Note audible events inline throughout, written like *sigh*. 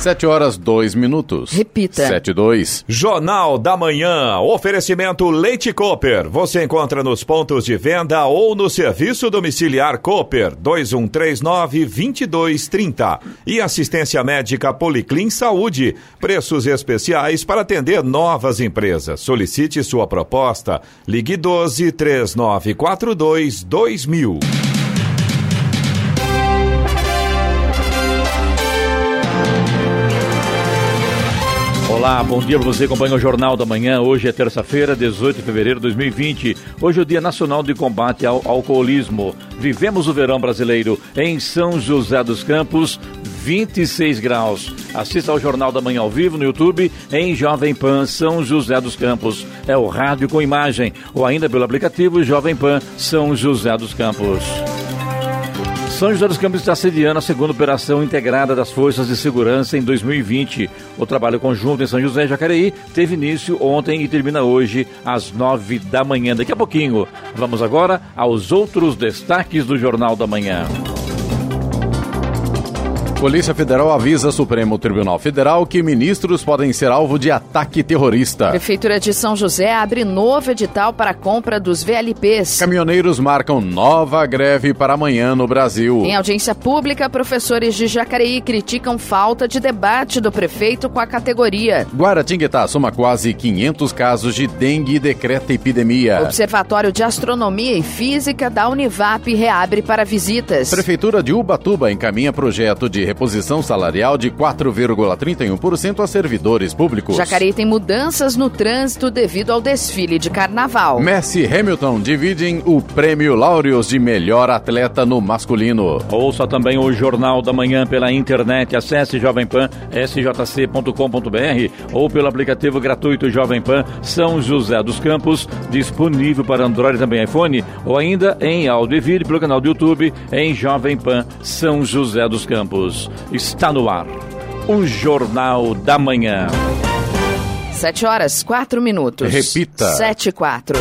Sete horas, dois minutos. Repita. Sete, dois. Jornal da Manhã. Oferecimento Leite Cooper. Você encontra nos pontos de venda ou no serviço domiciliar Cooper 2139-2230. E assistência médica Policlin Saúde. Preços especiais para atender novas empresas. Solicite sua proposta. Ligue 12 3942 2000. Olá, bom dia para você acompanha o Jornal da Manhã. Hoje é terça-feira, 18 de fevereiro de 2020. Hoje é o Dia Nacional de Combate ao Alcoolismo. Vivemos o verão brasileiro em São José dos Campos, 26 graus. Assista ao Jornal da Manhã ao vivo no YouTube em Jovem Pan São José dos Campos. É o rádio com imagem ou ainda pelo aplicativo Jovem Pan São José dos Campos. São José dos Campos está sediando a segunda operação integrada das Forças de Segurança em 2020. O trabalho conjunto em São José e Jacareí teve início ontem e termina hoje às nove da manhã. Daqui a pouquinho, vamos agora aos outros destaques do Jornal da Manhã. Polícia Federal avisa Supremo Tribunal Federal que ministros podem ser alvo de ataque terrorista. Prefeitura de São José abre novo edital para a compra dos VLPs. Caminhoneiros marcam nova greve para amanhã no Brasil. Em audiência pública, professores de Jacareí criticam falta de debate do prefeito com a categoria. Guaratinguetá soma quase 500 casos de dengue e decreta epidemia. Observatório de Astronomia e Física da Univap reabre para visitas. Prefeitura de Ubatuba encaminha projeto de reposição salarial de 4,31% a servidores públicos. Jacareí tem mudanças no trânsito devido ao desfile de carnaval. Messi e Hamilton dividem o prêmio Laureus de melhor atleta no masculino. Ouça também o Jornal da Manhã pela internet. Acesse Jovem Pan sjc.com.br ou pelo aplicativo gratuito Jovem Pan São José dos Campos, disponível para Android e também iPhone, ou ainda em áudio e vídeo pelo canal do YouTube em Jovem Pan São José dos Campos. Está no ar. O Jornal da Manhã. 7 horas, 4 minutos. Repita. 7 e 4.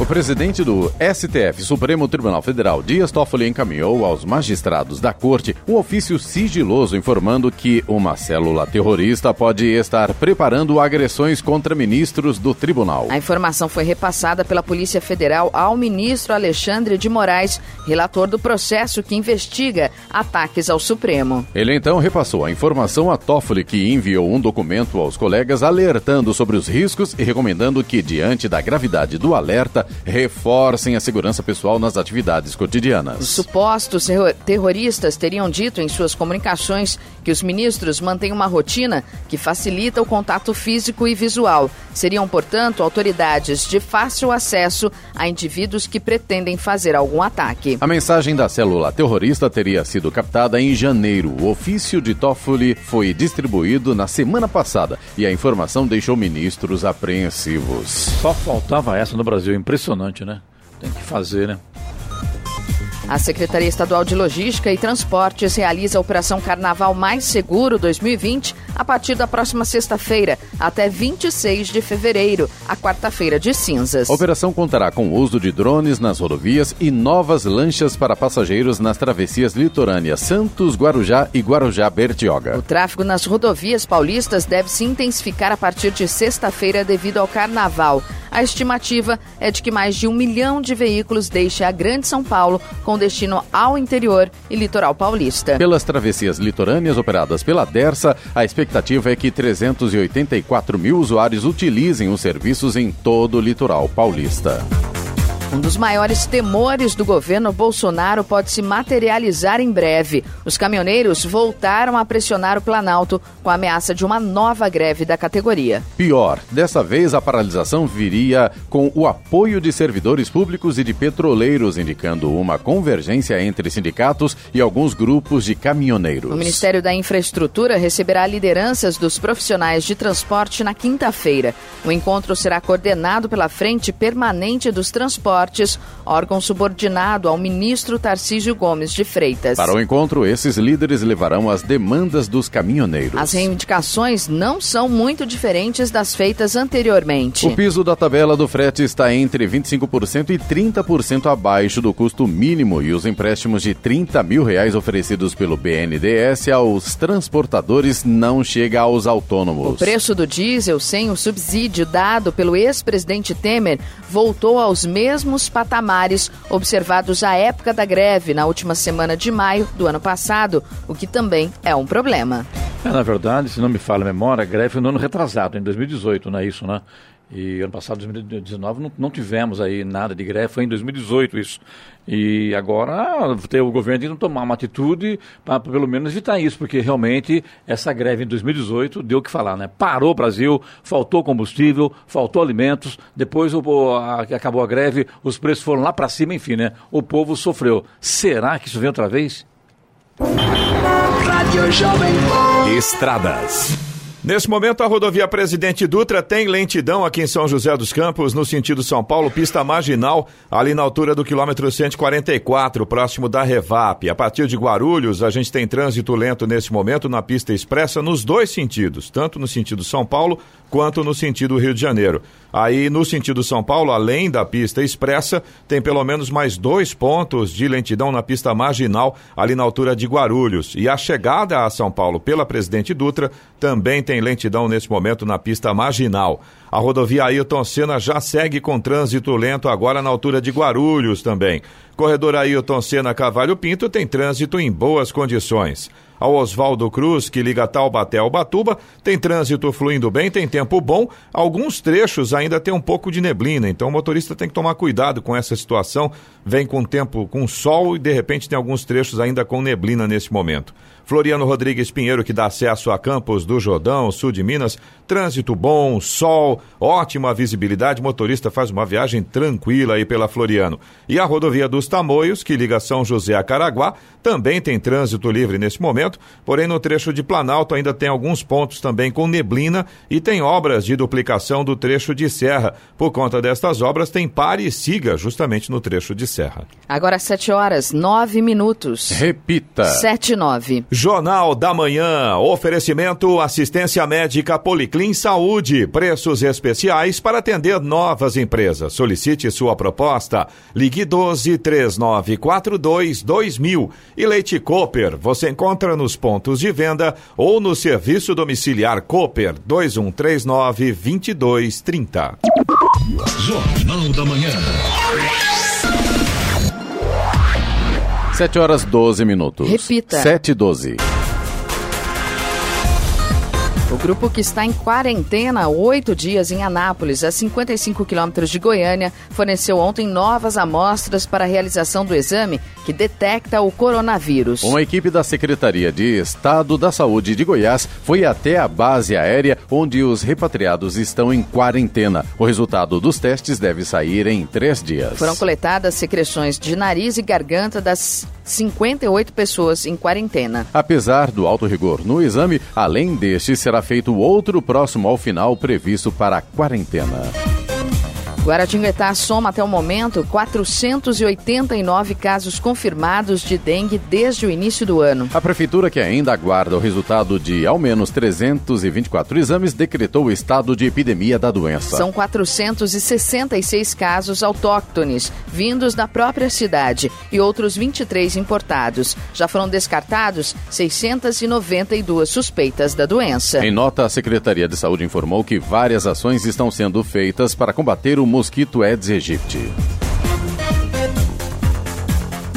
O presidente do STF, Supremo Tribunal Federal, Dias Toffoli, encaminhou aos magistrados da corte um ofício sigiloso informando que uma célula terrorista pode estar preparando agressões contra ministros do tribunal. A informação foi repassada pela Polícia Federal ao ministro Alexandre de Moraes, relator do processo que investiga ataques ao Supremo. Ele então repassou a informação a Toffoli, que enviou um documento aos colegas alertando sobre os riscos e recomendando que, diante da gravidade do alerta, reforcem a segurança pessoal nas atividades cotidianas. Os supostos terroristas teriam dito em suas comunicações que os ministros mantêm uma rotina que facilita o contato físico e visual. Seriam, portanto, autoridades de fácil acesso a indivíduos que pretendem fazer algum ataque. A mensagem da célula terrorista teria sido captada em janeiro. O ofício de Toffoli foi distribuído na semana passada e a informação deixou ministros apreensivos. Só faltava essa no Brasil, impressionante impressionante, né? Tem que fazer, né? A Secretaria Estadual de Logística e Transportes realiza a Operação Carnaval Mais Seguro 2020 a partir da próxima sexta-feira, até 26 de fevereiro, a quarta-feira de cinzas. A operação contará com o uso de drones nas rodovias e novas lanchas para passageiros nas travessias litorâneas Santos, Guarujá e Guarujá-Bertioga. O tráfego nas rodovias paulistas deve se intensificar a partir de sexta-feira devido ao carnaval. A estimativa é de que mais de um milhão de veículos deixem a Grande São Paulo com destino ao interior e litoral paulista. Pelas travessias litorâneas operadas pela Dersa, a expectativa é que 384 mil usuários utilizem os serviços em todo o litoral paulista. Um dos maiores temores do governo Bolsonaro pode se materializar em breve. Os caminhoneiros voltaram a pressionar o Planalto com a ameaça de uma nova greve da categoria. Pior, dessa vez a paralisação viria com o apoio de servidores públicos e de petroleiros, indicando uma convergência entre sindicatos e alguns grupos de caminhoneiros. O Ministério da Infraestrutura receberá lideranças dos profissionais de transporte na quinta-feira. O encontro será coordenado pela Frente Permanente dos Transportes Órgão subordinado ao ministro Tarcísio Gomes de Freitas. Para o encontro, esses líderes levarão as demandas dos caminhoneiros. As reivindicações não são muito diferentes das feitas anteriormente. O piso da tabela do frete está entre 25% e 30% abaixo do custo mínimo e os empréstimos de 30 mil reais oferecidos pelo BNDES aos transportadores não chega aos autônomos. O preço do diesel sem o subsídio dado pelo ex-presidente Temer voltou aos mesmos patamares observados à época da greve na última semana de maio do ano passado, o que também é um problema. É, na verdade, se não me falha a memória, a greve foi no ano retrasado, em 2018, não é isso, né? E ano passado, 2019, não, não tivemos aí nada de greve, foi em 2018 isso. E agora tem o governo tentando tomar uma atitude para pelo menos evitar isso, porque realmente essa greve em 2018 deu o que falar, né? Parou o Brasil, faltou combustível, faltou alimentos, depois o, a, acabou a greve, os preços foram lá para cima, enfim, né? O povo sofreu. Será que isso vem outra vez? Estradas. Nesse momento, a rodovia Presidente Dutra tem lentidão aqui em São José dos Campos, no sentido São Paulo, pista marginal, ali na altura do quilômetro 144, próximo da Revap. A partir de Guarulhos, a gente tem trânsito lento nesse momento na pista expressa nos dois sentidos, tanto no sentido São Paulo quanto no sentido Rio de Janeiro. Aí, no sentido São Paulo, além da pista expressa, tem pelo menos mais dois pontos de lentidão na pista marginal, ali na altura de Guarulhos. E a chegada a São Paulo pela Presidente Dutra também tem lentidão nesse momento na pista marginal. A rodovia Ailton Senna já segue com trânsito lento agora na altura de Guarulhos também. Corredor Ailton Senna Cavalho Pinto tem trânsito em boas condições ao Oswaldo Cruz, que liga Taubaté ao Batuba. Tem trânsito fluindo bem, tem tempo bom. Alguns trechos ainda tem um pouco de neblina, então o motorista tem que tomar cuidado com essa situação. Vem com tempo com sol e de repente tem alguns trechos ainda com neblina nesse momento. Floriano Rodrigues Pinheiro, que dá acesso a Campos do Jordão, sul de Minas. Trânsito bom, sol, ótima visibilidade. Motorista faz uma viagem tranquila aí pela Floriano. E a rodovia dos Tamoios, que liga São José a Caraguá, também tem trânsito livre nesse momento. Porém, no trecho de Planalto ainda tem alguns pontos também com neblina e tem obras de duplicação do trecho de serra. Por conta destas obras, tem pare e siga justamente no trecho de serra. Agora, 7 horas, 9 minutos. Repita. 7 e 9. Jornal da Manhã. Oferecimento assistência médica Policlin Saúde. Preços especiais para atender novas empresas. Solicite sua proposta. Ligue 12 3942 2000. E Leite Cooper. Você encontra nos pontos de venda ou no serviço domiciliar Cooper 2139 2230. Jornal da Manhã. 7 horas 12 minutos. Repita. 7 e 12. O grupo que está em quarentena há oito dias em Anápolis, a 55 quilômetros de Goiânia, forneceu ontem novas amostras para a realização do exame que detecta o coronavírus. Uma equipe da Secretaria de Estado da Saúde de Goiás foi até a base aérea onde os repatriados estão em quarentena. O resultado dos testes deve sair em três dias. Foram coletadas secreções de nariz e garganta das 58 pessoas em quarentena. Apesar do alto rigor no exame, além deste, será feito outro próximo ao final previsto para a quarentena. Guaratinguetá soma até o momento 489 casos confirmados de dengue desde o início do ano. A prefeitura, que ainda aguarda o resultado de ao menos 324 exames, decretou o estado de epidemia da doença. São 466 casos autóctones, vindos da própria cidade, e outros 23 importados. Já foram descartados 692 suspeitas da doença. Em nota, a Secretaria de Saúde informou que várias ações estão sendo feitas para combater o mosquito Aedes aegypti.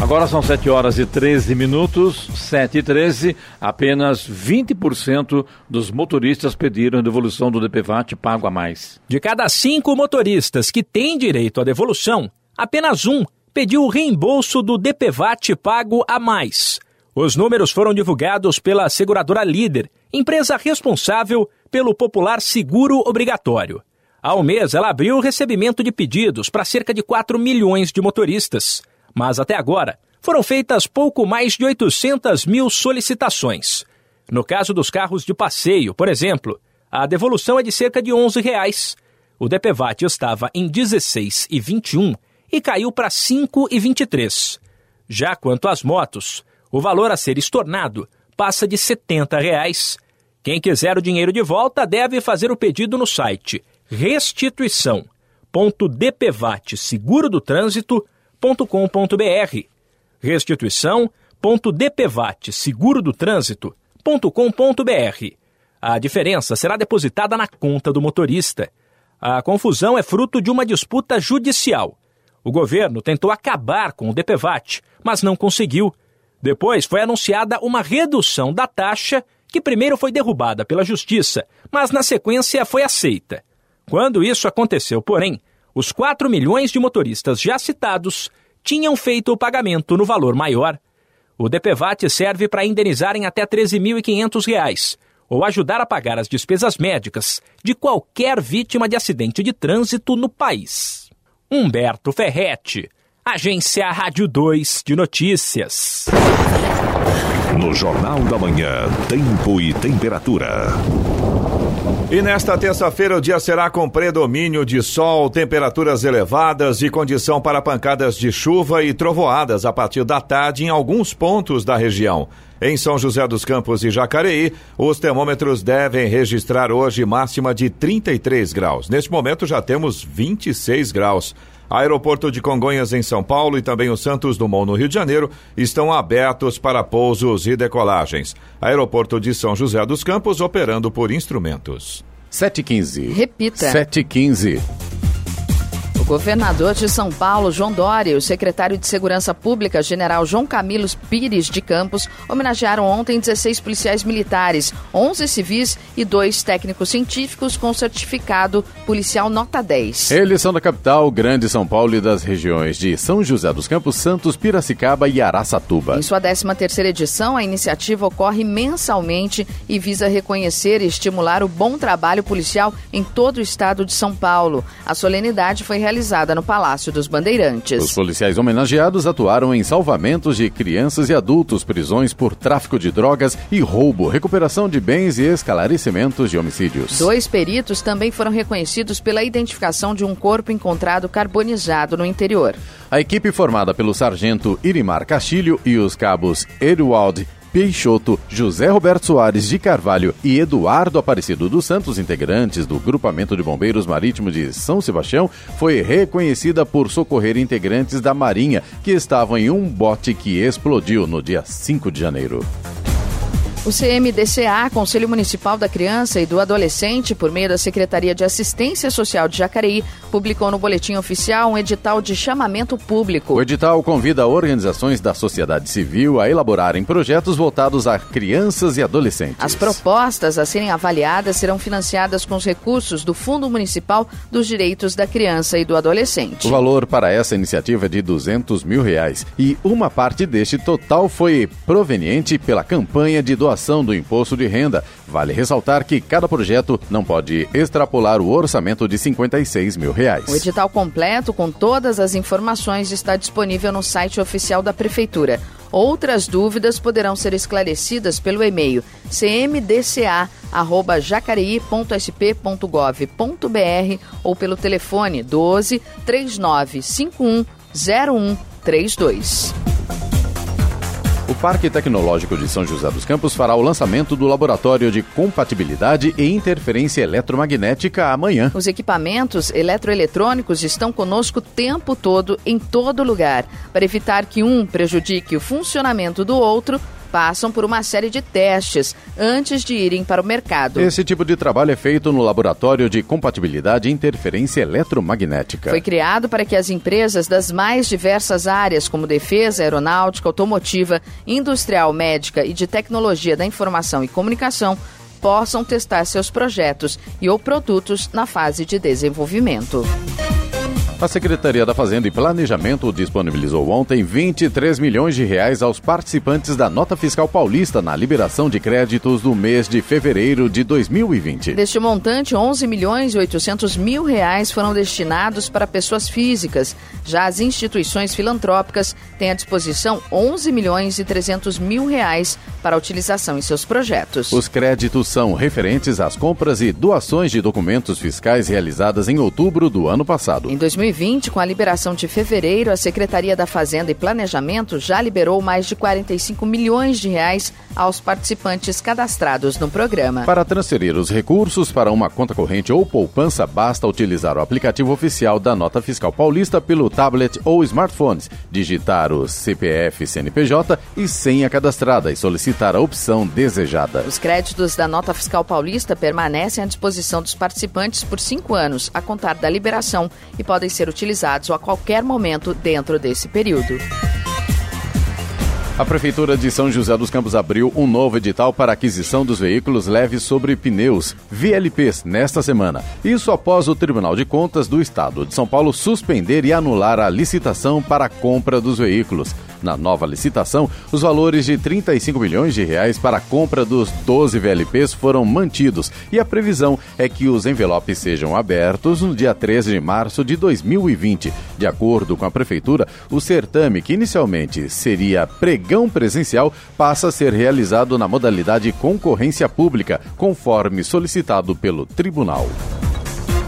Agora são 7 horas e 13 minutos, 7 e 13. Apenas 20% dos motoristas pediram a devolução do DPVAT pago a mais. De cada cinco motoristas que têm direito à devolução, apenas um pediu o reembolso do DPVAT pago a mais. Os números foram divulgados pela seguradora Líder, empresa responsável pelo popular seguro obrigatório. Ao mês, ela abriu o recebimento de pedidos para cerca de 4 milhões de motoristas. Mas até agora, foram feitas pouco mais de 800 mil solicitações. No caso dos carros de passeio, por exemplo, a devolução é de cerca de 11 reais. O DPVAT estava em 16,21 e caiu para 5,23. Já quanto às motos, o valor a ser estornado passa de 70 reais. Quem quiser o dinheiro de volta deve fazer o pedido no site restituição.dpvatsegurodotrânsito.com.br restituição.dpvatsegurodotrânsito.com.br A diferença será depositada na conta do motorista. A confusão é fruto de uma disputa judicial. O governo tentou acabar com o DPVAT, mas não conseguiu. Depois foi anunciada uma redução da taxa, que primeiro foi derrubada pela Justiça, mas na sequência foi aceita. Quando isso aconteceu, porém, os 4 milhões de motoristas já citados tinham feito o pagamento no valor maior. O DPVAT serve para indenizar em até R$ 13.500 ou ajudar a pagar as despesas médicas de qualquer vítima de acidente de trânsito no país. Humberto Ferretti, Agência Rádio 2 de Notícias. No Jornal da Manhã, Tempo e Temperatura. E nesta terça-feira o dia será com predomínio de sol, temperaturas elevadas e condição para pancadas de chuva e trovoadas a partir da tarde em alguns pontos da região. Em São José dos Campos e Jacareí, os termômetros devem registrar hoje máxima de 33 graus. Neste momento já temos 26 graus. Aeroporto de Congonhas em São Paulo e também o Santos Dumont no Rio de Janeiro estão abertos para pousos e decolagens. Aeroporto de São José dos Campos operando por instrumentos. 715. Repita. 715. Governador de São Paulo, João Dória, e o secretário de Segurança Pública, general João Camilo Pires de Campos, homenagearam ontem 16 policiais militares, 11 civis e dois técnicos científicos com certificado policial nota 10. Eles são da capital, Grande São Paulo e das regiões de São José dos Campos, Santos, Piracicaba e Araçatuba. Em sua 13ª edição, a iniciativa ocorre mensalmente e visa reconhecer e estimular o bom trabalho policial em todo o estado de São Paulo. A solenidade foi realizada realizada no Palácio dos Bandeirantes. Os policiais homenageados atuaram em salvamentos de crianças e adultos, prisões por tráfico de drogas e roubo, recuperação de bens e esclarecimentos de homicídios. Dois peritos também foram reconhecidos pela identificação de um corpo encontrado carbonizado no interior. A equipe formada pelo sargento Irimar Castilho e os cabos Eduardo Peixoto, José Roberto Soares de Carvalho e Eduardo Aparecido dos Santos, integrantes do Grupamento de Bombeiros Marítimo de São Sebastião, foi reconhecida por socorrer integrantes da Marinha que estavam em um bote que explodiu no dia 5 de janeiro. O CMDCA, Conselho Municipal da Criança e do Adolescente, por meio da Secretaria de Assistência Social de Jacareí, publicou no Boletim Oficial um edital de chamamento público. O edital convida organizações da sociedade civil a elaborarem projetos voltados a crianças e adolescentes. As propostas a serem avaliadas serão financiadas com os recursos do Fundo Municipal dos Direitos da Criança e do Adolescente. O valor para essa iniciativa é de 200 mil reais e uma parte deste total foi proveniente pela campanha de doação do imposto de renda. Vale ressaltar que cada projeto não pode extrapolar o orçamento de 56 mil reais. O edital completo com todas as informações está disponível no site oficial da Prefeitura. Outras dúvidas poderão ser esclarecidas pelo e-mail cmdca.jacareí.sp.gov.br ou pelo telefone 12 3951 0132. O Parque Tecnológico de São José dos Campos fará o lançamento do Laboratório de Compatibilidade e Interferência Eletromagnética amanhã. Os equipamentos eletroeletrônicos estão conosco o tempo todo, em todo lugar, para evitar que um prejudique o funcionamento do outro passam por uma série de testes antes de irem para o mercado. Esse tipo de trabalho é feito no Laboratório de Compatibilidade e Interferência Eletromagnética. Foi criado para que as empresas das mais diversas áreas, como defesa, aeronáutica, automotiva, industrial, médica e de tecnologia da informação e comunicação, possam testar seus projetos e ou produtos na fase de desenvolvimento. A Secretaria da Fazenda e Planejamento disponibilizou ontem 23 milhões de reais aos participantes da nota fiscal paulista na liberação de créditos do mês de fevereiro de 2020. Deste montante, 11 milhões e 800 mil reais foram destinados para pessoas físicas. Já as instituições filantrópicas têm à disposição 11 milhões e 300 mil reais para utilização em seus projetos. Os créditos são referentes às compras e doações de documentos fiscais realizadas em outubro do ano passado. Em 2020, 2020, com a liberação de fevereiro, a Secretaria da Fazenda e Planejamento já liberou mais de 45 milhões de reais aos participantes cadastrados no programa. Para transferir os recursos para uma conta corrente ou poupança, basta utilizar o aplicativo oficial da Nota Fiscal Paulista pelo tablet ou smartphones, digitar o CPF CNPJ e senha cadastrada e solicitar a opção desejada. Os créditos da Nota Fiscal Paulista permanecem à disposição dos participantes por cinco anos, a contar da liberação, e podem ser utilizados a qualquer momento dentro desse período. A Prefeitura de São José dos Campos abriu um novo edital para aquisição dos veículos leves sobre pneus, VLPs, nesta semana. Isso após o Tribunal de Contas do Estado de São Paulo suspender e anular a licitação para a compra dos veículos. Na nova licitação, os valores de 35 milhões de reais para a compra dos 12 VLPs foram mantidos e a previsão é que os envelopes sejam abertos no dia 13 de março de 2020. De acordo com a Prefeitura, o certame, que inicialmente seria pregão presencial, passa a ser realizado na modalidade concorrência pública, conforme solicitado pelo Tribunal.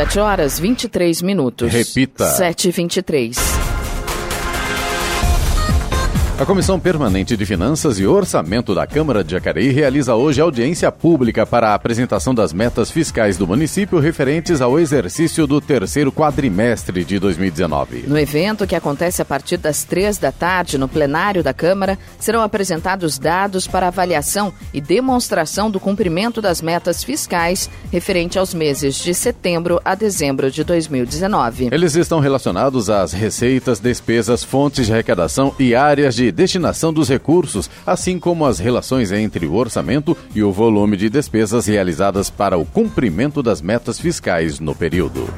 7 horas 23 minutos. Repita. 7 e 23 A Comissão Permanente de Finanças e Orçamento da Câmara de Jacareí realiza hoje audiência pública para a apresentação das metas fiscais do município referentes ao exercício do terceiro quadrimestre de 2019. No evento, que acontece a partir das três da tarde no plenário da Câmara, serão apresentados dados para avaliação e demonstração do cumprimento das metas fiscais referente aos meses de setembro a dezembro de 2019. Eles estão relacionados às receitas, despesas, fontes de arrecadação e áreas de destinação dos recursos, assim como as relações entre o orçamento e o volume de despesas realizadas para o cumprimento das metas fiscais no período.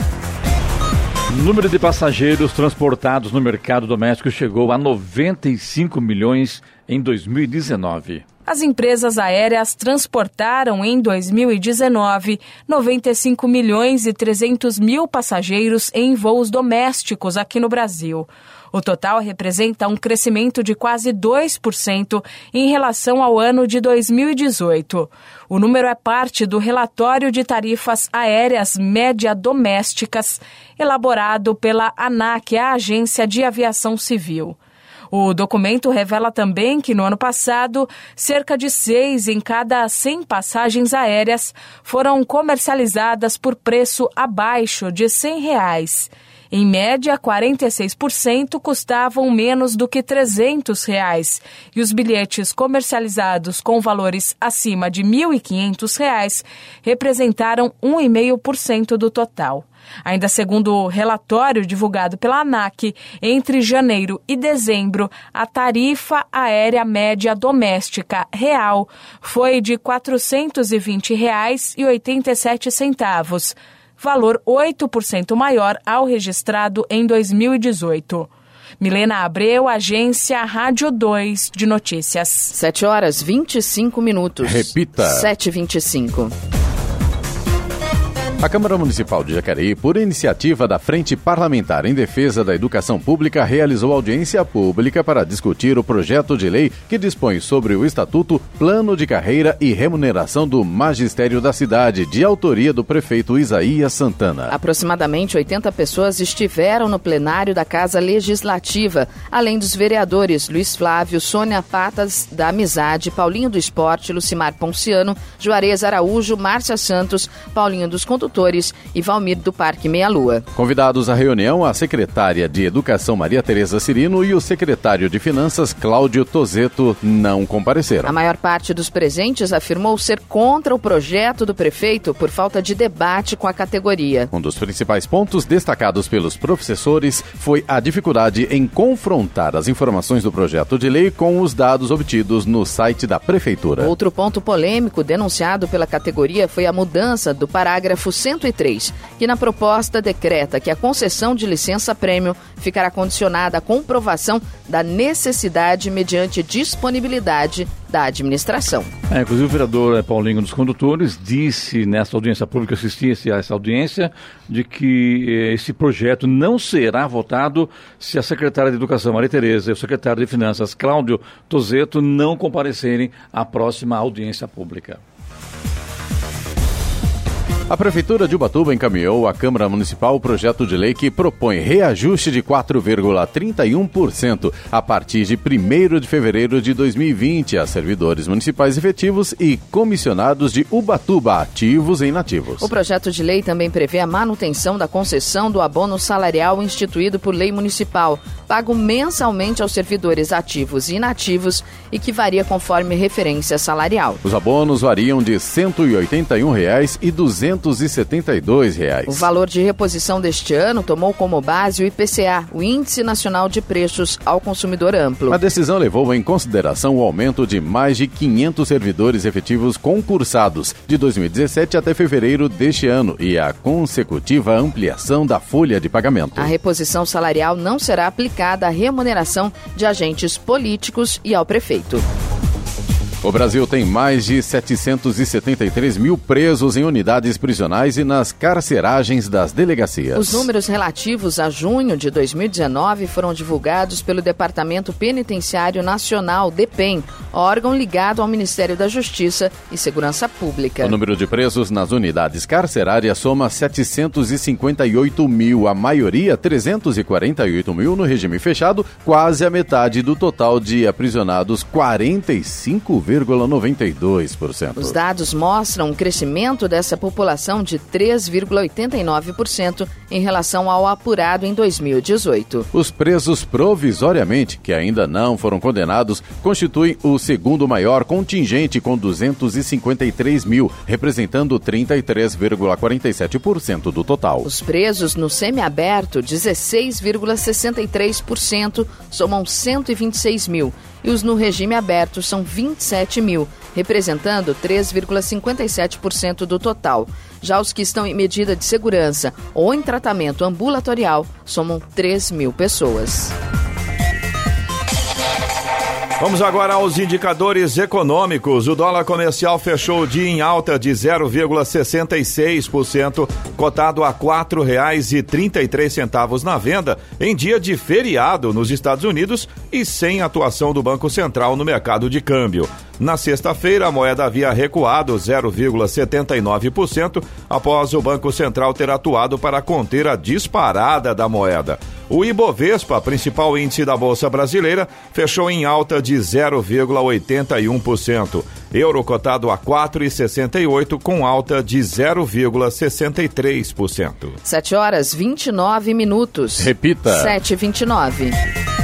Número de passageiros transportados no mercado doméstico chegou a 95 milhões em 2019. As empresas aéreas transportaram em 2019 95 milhões e 300 mil passageiros em voos domésticos aqui no Brasil. O total representa um crescimento de quase 2% em relação ao ano de 2018. O número é parte do relatório de tarifas aéreas média domésticas, elaborado pela ANAC, a Agência de Aviação Civil. O documento revela também que no ano passado, cerca de seis em cada 100 passagens aéreas foram comercializadas por preço abaixo de 100 reais. Em média, 46% custavam menos do que 300 reais, e os bilhetes comercializados com valores acima de 1.500 reais representaram 1,5% do total. Ainda segundo o relatório divulgado pela ANAC, entre janeiro e dezembro, a tarifa aérea média doméstica real foi de R$ 420,87 valor 8% maior ao registrado em 2018. Milena Abreu, agência Rádio 2 de Notícias. 7 horas 25 minutos. Repita. 7h25. A Câmara Municipal de Jacareí, por iniciativa da Frente Parlamentar em Defesa da Educação Pública, realizou audiência pública para discutir o projeto de lei que dispõe sobre o Estatuto, Plano de Carreira e Remuneração do Magistério da Cidade, de autoria do prefeito Isaías Santana. Aproximadamente 80 pessoas estiveram no plenário da Casa Legislativa, além dos vereadores Luiz Flávio, Sônia Patas da Amizade, Paulinho do Esporte, Lucimar Ponciano, Juarez Araújo, Márcia Santos, Paulinho dos Condutores e Valmir do Parque Meia Lua. Convidados à reunião, a secretária de Educação Maria Tereza Cirino e o secretário de Finanças Cláudio Tozeto não compareceram. A maior parte dos presentes afirmou ser contra o projeto do prefeito por falta de debate com a categoria. Um dos principais pontos destacados pelos professores foi a dificuldade em confrontar as informações do projeto de lei com os dados obtidos no site da prefeitura. Outro ponto polêmico denunciado pela categoria foi a mudança do parágrafo 103, que na proposta decreta que a concessão de licença-prêmio ficará condicionada à comprovação da necessidade mediante disponibilidade da administração. É, inclusive o vereador Paulinho dos Condutores disse nessa audiência pública, assistisse a essa audiência, de que eh, esse projeto não será votado se a secretária de Educação, Maria Tereza, e o secretário de Finanças, Cláudio Tozeto, não comparecerem à próxima audiência pública. A Prefeitura de Ubatuba encaminhou à Câmara Municipal o projeto de lei que propõe reajuste de 4,31% a partir de 1 de fevereiro de 2020 a servidores municipais efetivos e comissionados de Ubatuba, ativos e inativos. O projeto de lei também prevê a manutenção da concessão do abono salarial instituído por lei municipal, pago mensalmente aos servidores ativos e inativos e que varia conforme referência salarial. Os abonos variam de 181 reais e 272 reais. O valor de reposição deste ano tomou como base o IPCA, o Índice Nacional de Preços ao Consumidor Amplo. A decisão levou em consideração o aumento de mais de 500 servidores efetivos concursados de 2017 até fevereiro deste ano e a consecutiva ampliação da folha de pagamento. A reposição salarial não será aplicada à remuneração de agentes políticos e ao prefeito. O Brasil tem mais de 773 mil presos em unidades prisionais e nas carceragens das delegacias. Os números relativos a junho de 2019 foram divulgados pelo Departamento Penitenciário Nacional, DEPEN, órgão ligado ao Ministério da Justiça e Segurança Pública. O número de presos nas unidades carcerárias soma 758 mil, a maioria 348 mil no regime fechado, quase a metade do total de aprisionados, 45 3,92%. Os dados mostram um crescimento dessa população de 3,89% em relação ao apurado em 2018. Os presos provisoriamente, que ainda não foram condenados, constituem o segundo maior contingente com 253 mil, representando 33,47% do total. Os presos no semiaberto, 16,63%, somam 126 mil e os no regime aberto são 27 mil, representando 3,57% do total. Já os que estão em medida de segurança ou em tratamento ambulatorial somam 3 mil pessoas. Vamos agora aos indicadores econômicos. O dólar comercial fechou o dia em alta de 0,66%, cotado a R$ 4,33 na venda, em dia de feriado nos Estados Unidos e sem atuação do Banco Central no mercado de câmbio. Na sexta-feira, a moeda havia recuado 0,79% após o Banco Central ter atuado para conter a disparada da moeda. O Ibovespa, principal índice da Bolsa Brasileira, fechou em alta de 0,81%. Euro cotado a 4,68 com alta de 0,63%. 7 horas 29 minutos. Repita. 7h29.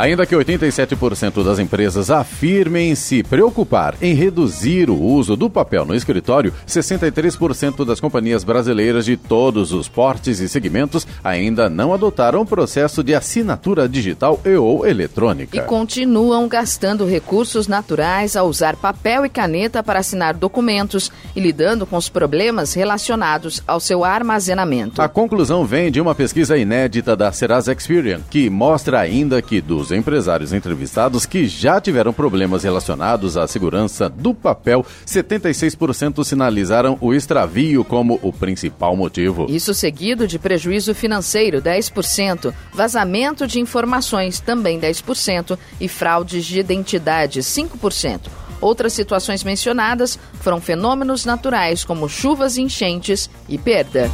Ainda que 87% das empresas afirmem se preocupar em reduzir o uso do papel no escritório, 63% das companhias brasileiras de todos os portes e segmentos ainda não adotaram o processo de assinatura digital e ou eletrônica. E continuam gastando recursos naturais a usar papel e caneta para assinar documentos e lidando com os problemas relacionados ao seu armazenamento. A conclusão vem de uma pesquisa inédita da Serasa Experian, que mostra ainda que dos empresários entrevistados que já tiveram problemas relacionados à segurança do papel, 76% sinalizaram o extravio como o principal motivo. Isso seguido de prejuízo financeiro, 10%, vazamento de informações, também 10%, e fraudes de identidade, 5%. Outras situações mencionadas foram fenômenos naturais como chuvas, enchentes e perda.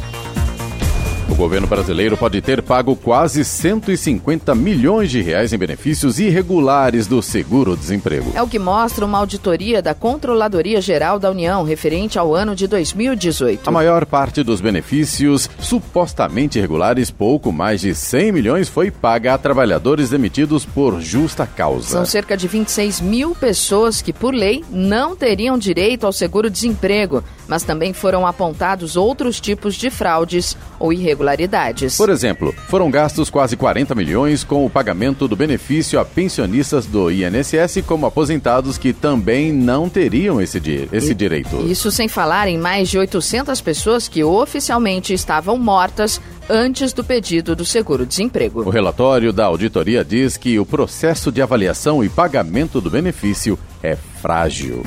O governo brasileiro pode ter pago quase 150 milhões de reais em benefícios irregulares do seguro-desemprego. É o que mostra uma auditoria da Controladoria Geral da União referente ao ano de 2018. A maior parte dos benefícios supostamente irregulares, pouco mais de 100 milhões, foi paga a trabalhadores demitidos por justa causa. São cerca de 26 mil pessoas que, por lei, não teriam direito ao seguro-desemprego mas também foram apontados outros tipos de fraudes ou irregularidades. Por exemplo, foram gastos quase 40 milhões com o pagamento do benefício a pensionistas do INSS como aposentados que também não teriam esse, di esse direito. Isso sem falar em mais de 800 pessoas que oficialmente estavam mortas antes do pedido do seguro-desemprego. O relatório da auditoria diz que o processo de avaliação e pagamento do benefício é frágil.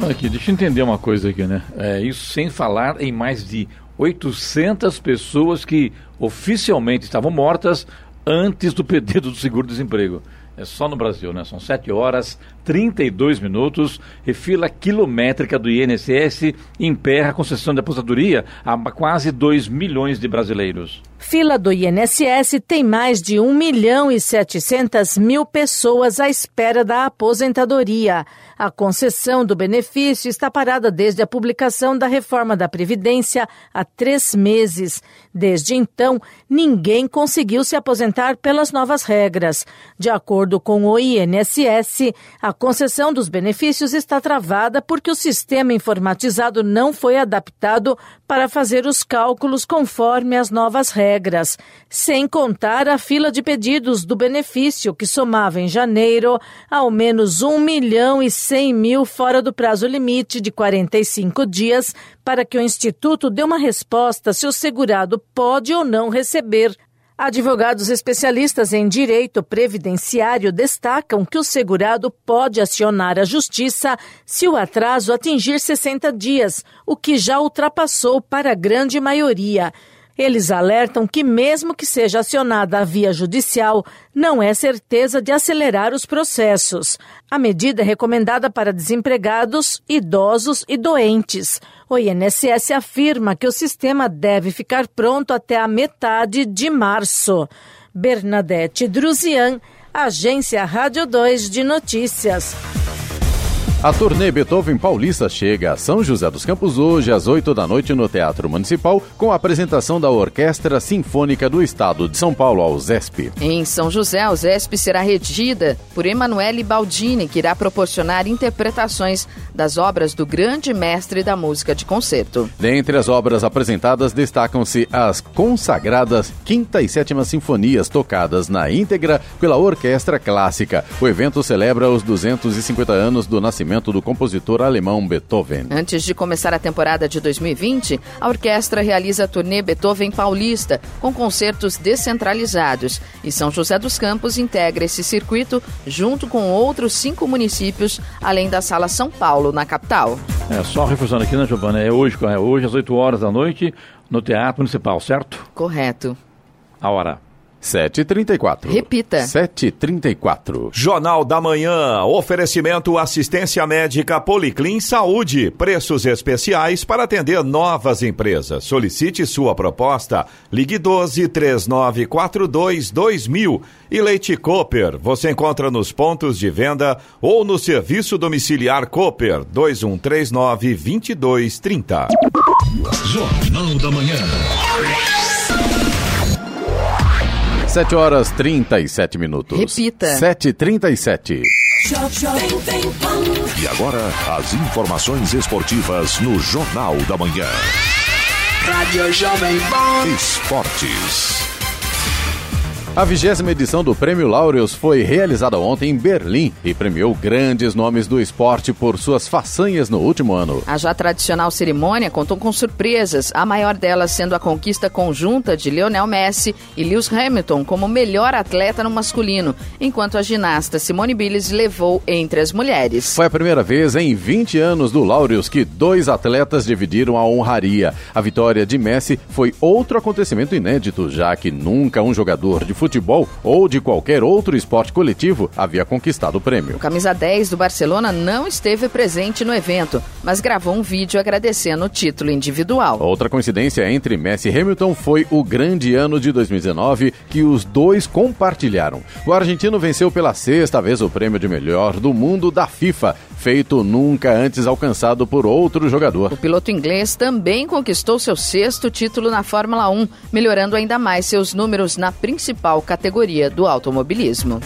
Olha aqui, deixa eu entender uma coisa aqui, né? É, isso sem falar em mais de 800 pessoas que oficialmente estavam mortas antes do *laughs* pedido do seguro-desemprego. É só no Brasil, né? São 7 horas 32 minutos e fila quilométrica do INSS emperra a concessão de aposentadoria a quase 2 milhões de brasileiros. Fila do INSS tem mais de 1 milhão e 700 mil pessoas à espera da aposentadoria. A concessão do benefício está parada desde a publicação da reforma da Previdência há três meses. Desde então, ninguém conseguiu se aposentar pelas novas regras. De acordo com o INSS, a concessão dos benefícios está travada porque o sistema informatizado não foi adaptado para fazer os cálculos conforme as novas regras, sem contar a fila de pedidos do benefício, que somava em janeiro ao menos 1 milhão e 100 mil fora do prazo limite de 45 dias para que o Instituto dê uma resposta se o segurado pode ou não receber Advogados especialistas em direito previdenciário destacam que o segurado pode acionar a justiça se o atraso atingir 60 dias, o que já ultrapassou para a grande maioria. Eles alertam que, mesmo que seja acionada a via judicial, não é certeza de acelerar os processos. A medida é recomendada para desempregados, idosos e doentes. O INSS afirma que o sistema deve ficar pronto até a metade de março. Bernadette Druzian, Agência Rádio 2 de Notícias. A turnê Beethoven Paulista chega a São José dos Campos hoje às 8 da noite no Teatro Municipal com a apresentação da Orquestra Sinfônica do Estado de São Paulo, ao ZESP. Em São José, a ZESP será regida por Emanuele Baldini, que irá proporcionar interpretações das obras do grande mestre da música de concerto. Dentre as obras apresentadas destacam-se as consagradas Quinta e Sétima Sinfonias tocadas na íntegra pela Orquestra Clássica. O evento celebra os 250 anos do nascimento do compositor alemão Beethoven. Antes de começar a temporada de 2020, a orquestra realiza a turnê Beethoven Paulista, com concertos descentralizados, e São José dos Campos integra esse circuito junto com outros cinco municípios, além da Sala São Paulo, na capital. É, só reforçando aqui, né, Giovana? É hoje, é hoje às 8 horas da noite, no Teatro Municipal, certo? Correto. A hora. 7h34. Repita. 7h34. Jornal da Manhã. Oferecimento assistência médica Policlin Saúde. Preços especiais para atender novas empresas. Solicite sua proposta. Ligue 12 3942 2000. E Leite Cooper. Você encontra nos pontos de venda ou no serviço domiciliar Cooper 2139 2230. Jornal da Manhã. 7 horas 37 minutos. Repita. 7h37. E agora, as informações esportivas no Jornal da Manhã. Rádio Jovem Pan. Esportes. A vigésima edição do Prêmio Laureus foi realizada ontem em Berlim e premiou grandes nomes do esporte por suas façanhas no último ano. A já tradicional cerimônia contou com surpresas, a maior delas sendo a conquista conjunta de Lionel Messi e Lewis Hamilton como melhor atleta no masculino, enquanto a ginasta Simone Biles levou entre as mulheres. Foi a primeira vez em 20 anos do Laureus que dois atletas dividiram a honraria. A vitória de Messi foi outro acontecimento inédito, já que nunca um jogador de futebol ou de qualquer outro esporte coletivo havia conquistado o prêmio. O camisa 10 do Barcelona não esteve presente no evento, mas gravou um vídeo agradecendo o título individual. Outra coincidência entre Messi e Hamilton foi o grande ano de 2019 que os dois compartilharam. O argentino venceu pela sexta vez o prêmio de melhor do mundo da FIFA, feito nunca antes alcançado por outro jogador. O piloto inglês também conquistou seu sexto título na Fórmula 1, melhorando ainda mais seus números na principal categoria do automobilismo.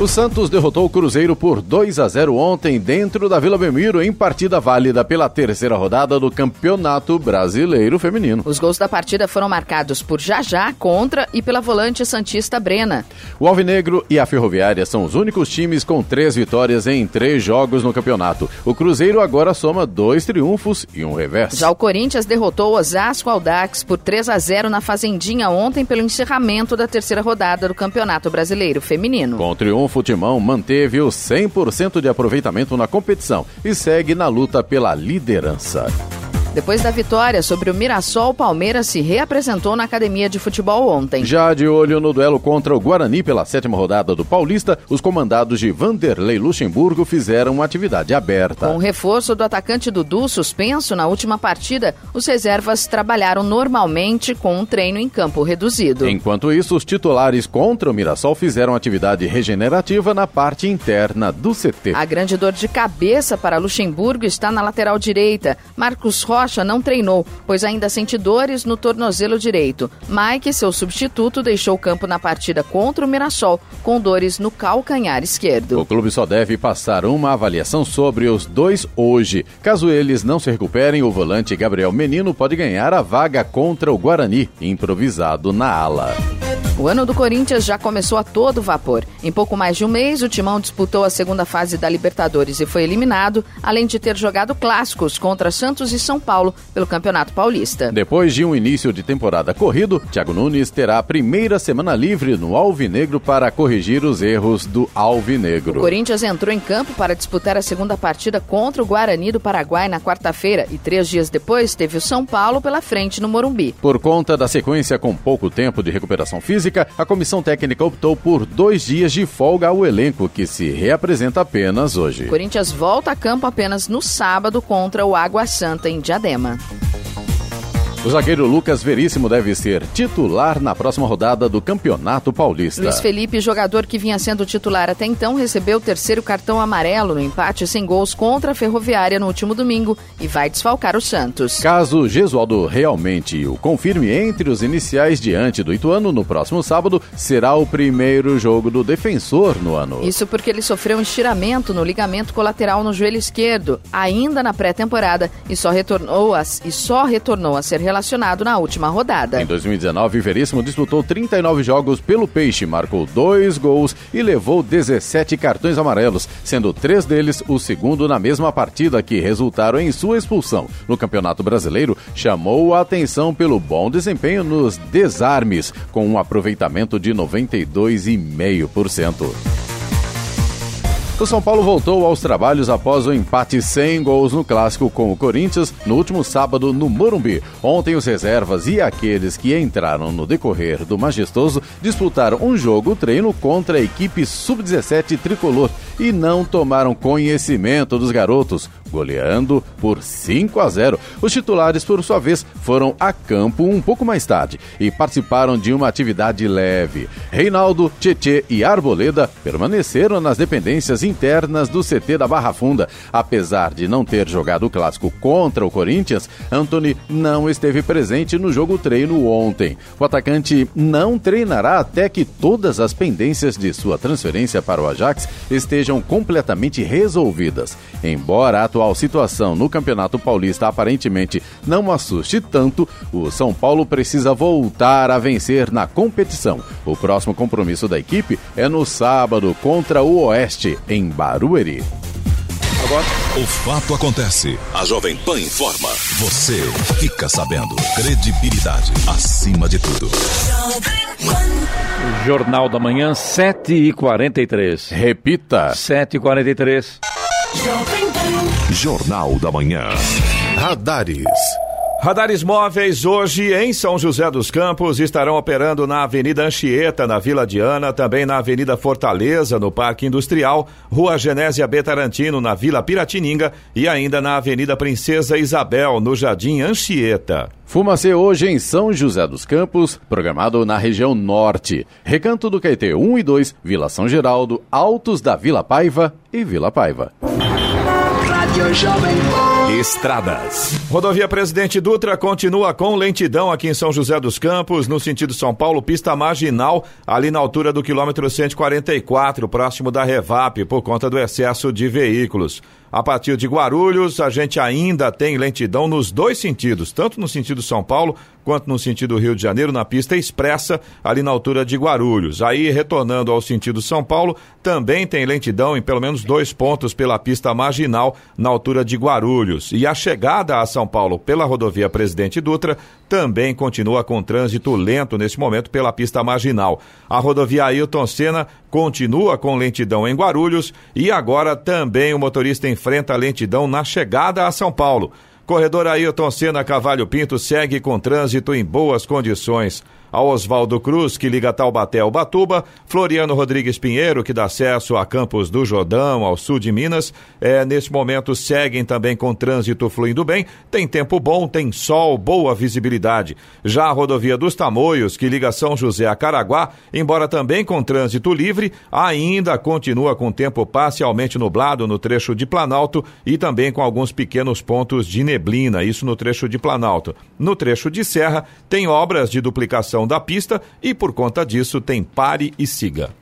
O Santos derrotou o Cruzeiro por 2 a 0 ontem dentro da Vila Belmiro em partida válida pela terceira rodada do Campeonato Brasileiro Feminino. Os gols da partida foram marcados por Jajá contra e pela volante santista Brena. O Alvinegro e a Ferroviária são os únicos times com três vitórias em três jogos no campeonato. O Cruzeiro agora soma dois triunfos e um revés. Já o Corinthians derrotou o Osasco Aldax por 3 a 0 na Fazendinha ontem pelo encerramento da terceira rodada do Campeonato Brasileiro Feminino. Com o triunfo Futimão manteve o 100% de aproveitamento na competição e segue na luta pela liderança. Depois da vitória sobre o Mirassol, o Palmeiras se reapresentou na academia de futebol ontem. Já de olho no duelo contra o Guarani pela sétima rodada do Paulista, os comandados de Vanderlei Luxemburgo fizeram uma atividade aberta. Com o reforço do atacante Dudu suspenso na última partida, os reservas trabalharam normalmente com um treino em campo reduzido. Enquanto isso, os titulares contra o Mirassol fizeram atividade regenerativa na parte interna do CT. A grande dor de cabeça para Luxemburgo está na lateral direita. Marcos Rocha Rocha não treinou, pois ainda sente dores no tornozelo direito. Mike, seu substituto, deixou o campo na partida contra o Mirassol, com dores no calcanhar esquerdo. O clube só deve passar uma avaliação sobre os dois hoje. Caso eles não se recuperem, o volante Gabriel Menino pode ganhar a vaga contra o Guarani, improvisado na ala. O ano do Corinthians já começou a todo vapor. Em pouco mais de um mês, o Timão disputou a segunda fase da Libertadores e foi eliminado, além de ter jogado clássicos contra Santos e São Paulo pelo Campeonato Paulista. Depois de um início de temporada corrido, Thiago Nunes terá a primeira semana livre no Alvinegro para corrigir os erros do Alvinegro. O Corinthians entrou em campo para disputar a segunda partida contra o Guarani do Paraguai na quarta-feira e três dias depois teve o São Paulo pela frente no Morumbi. Por conta da sequência com pouco tempo de recuperação física, a comissão técnica optou por dois dias de folga ao elenco, que se reapresenta apenas hoje. Corinthians volta a campo apenas no sábado contra o Água Santa em Diadema. O zagueiro Lucas Veríssimo deve ser titular na próxima rodada do Campeonato Paulista. Luiz Felipe, jogador que vinha sendo titular até então, recebeu o terceiro cartão amarelo no empate sem gols contra a Ferroviária no último domingo e vai desfalcar o Santos. Caso Gesualdo realmente o confirme entre os iniciais diante do Ituano no próximo sábado, será o primeiro jogo do defensor no ano. Isso porque ele sofreu um estiramento no ligamento colateral no joelho esquerdo, ainda na pré-temporada, e só retornou a, e só retornou a ser relacionado na última rodada. Em 2019, Veríssimo disputou 39 jogos pelo Peixe, marcou dois gols e levou 17 cartões amarelos, sendo três deles o segundo na mesma partida que resultaram em sua expulsão. No Campeonato Brasileiro, chamou a atenção pelo bom desempenho nos desarmes, com um aproveitamento de 92,5%. O São Paulo voltou aos trabalhos após o empate sem gols no clássico com o Corinthians no último sábado no Morumbi. Ontem os reservas e aqueles que entraram no decorrer do majestoso disputaram um jogo treino contra a equipe sub-17 tricolor e não tomaram conhecimento dos garotos, goleando por 5 a 0. Os titulares, por sua vez, foram a campo um pouco mais tarde e participaram de uma atividade leve. Reinaldo, Tietê e Arboleda permaneceram nas dependências internas do CT da Barra Funda. Apesar de não ter jogado o clássico contra o Corinthians, Anthony não esteve presente no jogo treino ontem. O atacante não treinará até que todas as pendências de sua transferência para o Ajax estejam completamente resolvidas. Embora a atual situação no Campeonato Paulista aparentemente não assuste tanto, o São Paulo precisa voltar a vencer na competição. O próximo compromisso da equipe é no sábado contra o Oeste, em Barueri. Agora. O fato acontece. A Jovem Pan informa. Você fica sabendo. Credibilidade acima de tudo. Jornal da Manhã, 7h43. Repita. 7h43. Jornal da Manhã. Radares. Radares móveis hoje em São José dos Campos estarão operando na Avenida Anchieta, na Vila Diana, também na Avenida Fortaleza, no Parque Industrial, Rua Genésia B. Tarantino, na Vila Piratininga e ainda na Avenida Princesa Isabel, no Jardim Anchieta. Fumacê hoje em São José dos Campos, programado na região norte. Recanto do Caetê 1 e 2, Vila São Geraldo, Altos da Vila Paiva e Vila Paiva. Estradas. Rodovia Presidente Dutra continua com lentidão aqui em São José dos Campos, no sentido São Paulo, pista marginal, ali na altura do quilômetro 144, próximo da Revap, por conta do excesso de veículos. A partir de Guarulhos, a gente ainda tem lentidão nos dois sentidos, tanto no sentido São Paulo quanto no sentido Rio de Janeiro, na pista expressa, ali na altura de Guarulhos. Aí, retornando ao sentido São Paulo, também tem lentidão em pelo menos dois pontos pela pista marginal, na altura de Guarulhos. E a chegada a São Paulo pela rodovia Presidente Dutra também continua com trânsito lento nesse momento pela pista marginal. A rodovia Ailton Senna continua com lentidão em Guarulhos e agora também o motorista enfrenta lentidão na chegada a São Paulo. Corredor Ailton Senna Cavalho Pinto segue com trânsito em boas condições a Oswaldo Cruz, que liga Taubaté ao Batuba, Floriano Rodrigues Pinheiro, que dá acesso a Campos do Jordão, ao sul de Minas. É, nesse momento seguem também com trânsito fluindo bem. Tem tempo bom, tem sol, boa visibilidade. Já a rodovia dos Tamoios, que liga São José a Caraguá, embora também com trânsito livre, ainda continua com tempo parcialmente nublado no trecho de Planalto e também com alguns pequenos pontos de neblina, isso no trecho de Planalto. No trecho de Serra, tem obras de duplicação da pista e, por conta disso, tem pare e siga.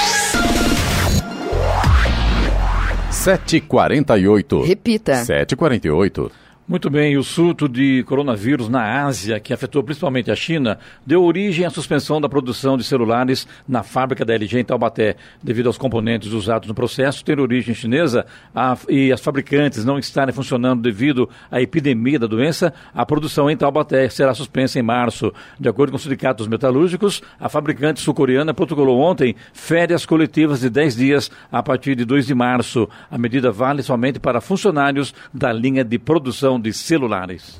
7h48. Repita. 7h48. Muito bem, o surto de coronavírus na Ásia, que afetou principalmente a China, deu origem à suspensão da produção de celulares na fábrica da LG em Taubaté. Devido aos componentes usados no processo ter origem chinesa a, e as fabricantes não estarem funcionando devido à epidemia da doença, a produção em Taubaté será suspensa em março. De acordo com o Sindicato dos Metalúrgicos, a fabricante sul-coreana protocolou ontem férias coletivas de 10 dias a partir de 2 de março. A medida vale somente para funcionários da linha de produção de celulares.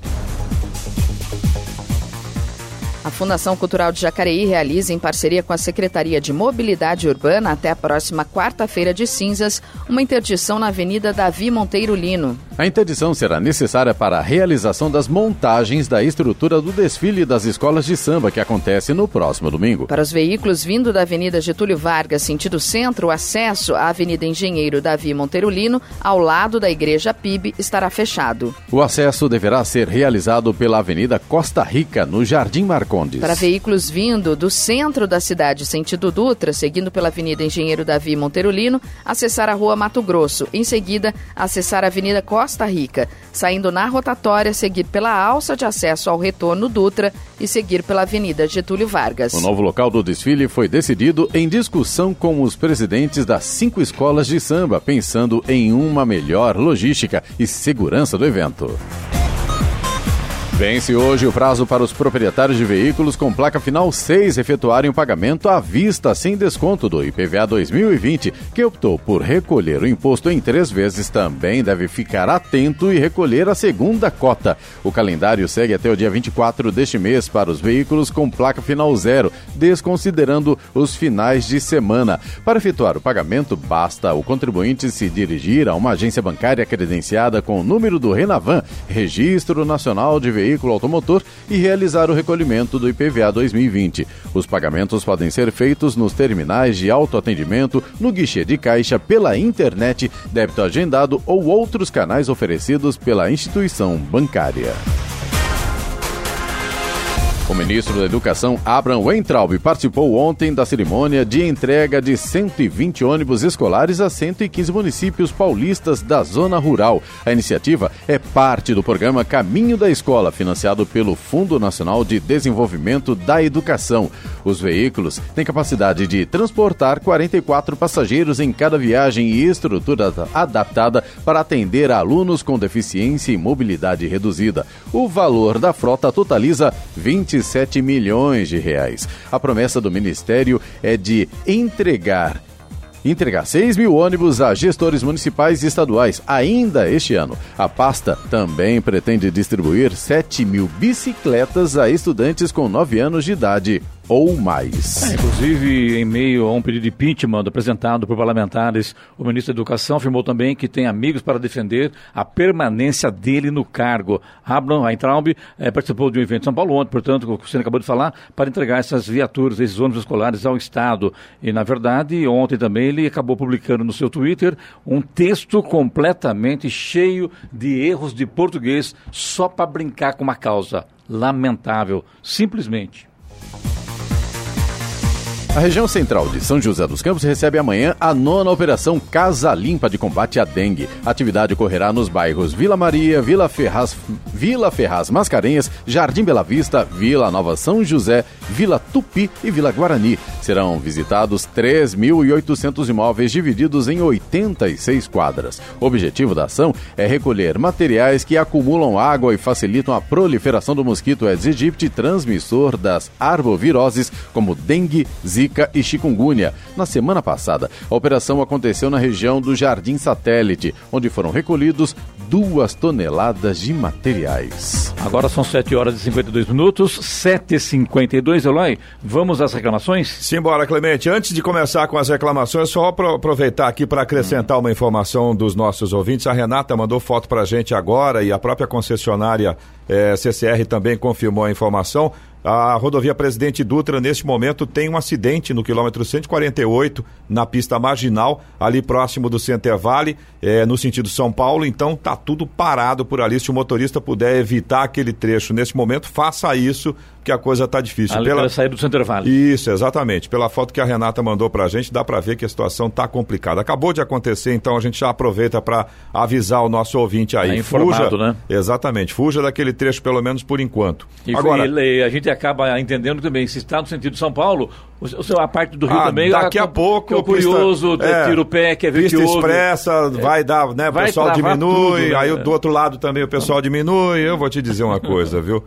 Fundação Cultural de Jacareí realiza, em parceria com a Secretaria de Mobilidade Urbana, até a próxima quarta-feira de cinzas, uma interdição na Avenida Davi Monteiro Lino. A interdição será necessária para a realização das montagens da estrutura do desfile das escolas de samba que acontece no próximo domingo. Para os veículos vindo da Avenida Getúlio Vargas, sentido centro, o acesso à Avenida Engenheiro Davi Monteiro Lino, ao lado da Igreja PIB, estará fechado. O acesso deverá ser realizado pela Avenida Costa Rica, no Jardim Marcondes. Para veículos vindo do centro da cidade, sentido Dutra, seguindo pela Avenida Engenheiro Davi Monteiro Lino, acessar a Rua Mato Grosso. Em seguida, acessar a Avenida Costa Rica. Saindo na rotatória, seguir pela alça de acesso ao retorno Dutra e seguir pela Avenida Getúlio Vargas. O novo local do desfile foi decidido em discussão com os presidentes das cinco escolas de samba, pensando em uma melhor logística e segurança do evento. Vence hoje o prazo para os proprietários de veículos com placa final 6 efetuarem o pagamento à vista sem desconto do IPVA 2020. Quem optou por recolher o imposto em três vezes também deve ficar atento e recolher a segunda cota. O calendário segue até o dia 24 deste mês para os veículos com placa final zero, desconsiderando os finais de semana. Para efetuar o pagamento, basta o contribuinte se dirigir a uma agência bancária credenciada com o número do Renavan, Registro Nacional de Veículos veículo automotor e realizar o recolhimento do IPVA 2020. Os pagamentos podem ser feitos nos terminais de autoatendimento, no guichê de caixa, pela internet, débito agendado ou outros canais oferecidos pela instituição bancária. O ministro da Educação, Abraham Weintraub, participou ontem da cerimônia de entrega de 120 ônibus escolares a 115 municípios paulistas da zona rural. A iniciativa é parte do programa Caminho da Escola, financiado pelo Fundo Nacional de Desenvolvimento da Educação. Os veículos têm capacidade de transportar 44 passageiros em cada viagem e estrutura adaptada para atender alunos com deficiência e mobilidade reduzida. O valor da frota totaliza 20 27 milhões de reais. A promessa do Ministério é de entregar entregar 6 mil ônibus a gestores municipais e estaduais ainda este ano. A pasta também pretende distribuir 7 mil bicicletas a estudantes com 9 anos de idade ou mais. É, inclusive, em meio a um pedido de impeachment apresentado por parlamentares, o ministro da Educação afirmou também que tem amigos para defender a permanência dele no cargo. Abraham Weintraub é, participou de um evento em São Paulo ontem, portanto, o que você acabou de falar, para entregar essas viaturas, esses ônibus escolares ao Estado. E, na verdade, ontem também ele acabou publicando no seu Twitter um texto completamente cheio de erros de português só para brincar com uma causa. Lamentável, simplesmente. A região central de São José dos Campos recebe amanhã a nona operação Casa Limpa de combate à dengue. A atividade ocorrerá nos bairros Vila Maria, Vila Ferraz, Vila Ferraz Mascarenhas, Jardim Bela Vista, Vila Nova São José, Vila Tupi e Vila Guarani. Serão visitados 3.800 imóveis divididos em 86 quadras. O objetivo da ação é recolher materiais que acumulam água e facilitam a proliferação do mosquito Aedes aegypti, transmissor das arboviroses como dengue, zika Zika e chikungunya. Na semana passada, a operação aconteceu na região do Jardim Satélite, onde foram recolhidos duas toneladas de materiais. Agora são 7 horas e 52 minutos, 7h52, Eloy. Vamos às reclamações? Simbora, Clemente. Antes de começar com as reclamações, só aproveitar aqui para acrescentar uma informação dos nossos ouvintes. A Renata mandou foto para a gente agora e a própria concessionária eh, CCR também confirmou a informação. A rodovia Presidente Dutra, neste momento, tem um acidente no quilômetro 148, na pista marginal, ali próximo do Center Valley, é, no sentido São Paulo. Então, tá tudo parado por ali. Se o motorista puder evitar aquele trecho neste momento, faça isso, que a coisa tá difícil. Ali Pela saída do Center Valley. Isso, exatamente. Pela foto que a Renata mandou pra gente, dá para ver que a situação tá complicada. Acabou de acontecer, então a gente já aproveita para avisar o nosso ouvinte aí. Tá informado, fuja, né? Exatamente. Fuja daquele trecho, pelo menos por enquanto. E, Agora, e, a gente acaba entendendo também, se está no sentido de São Paulo, a parte do Rio ah, também. Daqui a, a pouco. É curioso, pista, é, tira o pé, quer ver pista que expressa, é, vai dar, né? O pessoal diminui, tudo, né? aí do outro lado também o pessoal diminui. Eu vou te dizer uma coisa, viu?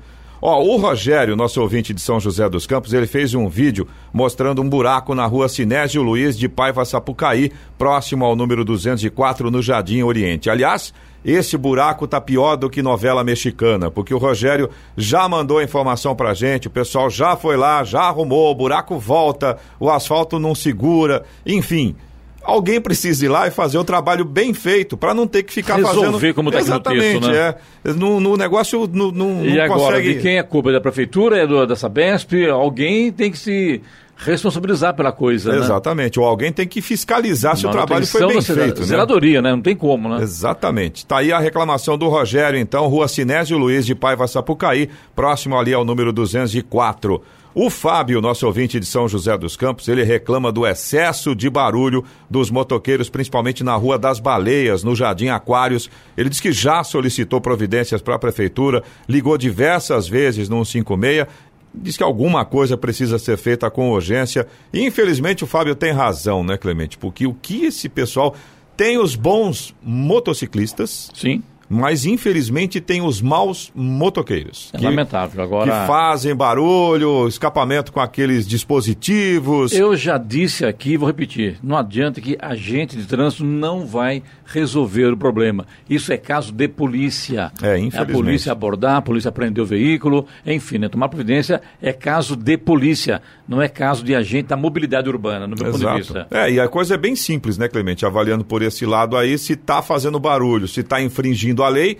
Ó, o Rogério, nosso ouvinte de São José dos Campos, ele fez um vídeo mostrando um buraco na rua Sinésio Luiz de Paiva Sapucaí, próximo ao número 204 no Jardim Oriente. Aliás, esse buraco tá pior do que novela mexicana, porque o Rogério já mandou a informação pra gente, o pessoal já foi lá, já arrumou, o buraco volta, o asfalto não segura, enfim alguém precisa ir lá e fazer o trabalho bem feito para não ter que ficar Resolver fazendo. como está Exatamente, texto, né? é. No, no negócio não, não, e não agora, consegue... de quem é culpa? É da prefeitura? É do, da Sabesp? Alguém tem que se responsabilizar pela coisa, né? Exatamente. Ou alguém tem que fiscalizar se o trabalho foi bem feito. Né? Zeladoria, né? Não tem como, né? Exatamente. Tá aí a reclamação do Rogério, então, Rua Sinésio Luiz de Paiva Sapucaí, próximo ali ao número 204. O Fábio, nosso ouvinte de São José dos Campos, ele reclama do excesso de barulho dos motoqueiros, principalmente na Rua das Baleias, no Jardim Aquários. Ele diz que já solicitou providências para a prefeitura, ligou diversas vezes no 156 diz que alguma coisa precisa ser feita com urgência. E infelizmente o Fábio tem razão, né, Clemente? Porque o que esse pessoal tem os bons motociclistas. Sim mas infelizmente tem os maus motoqueiros. É que, lamentável. Agora... Que fazem barulho, escapamento com aqueles dispositivos. Eu já disse aqui, vou repetir, não adianta que agente de trânsito não vai resolver o problema. Isso é caso de polícia. É, infelizmente. A polícia abordar, a polícia prender o veículo, enfim, né, tomar providência é caso de polícia, não é caso de agente da mobilidade urbana, no meu Exato. ponto de vista. É, e a coisa é bem simples, né, Clemente? Avaliando por esse lado aí, se está fazendo barulho, se está infringindo a lei,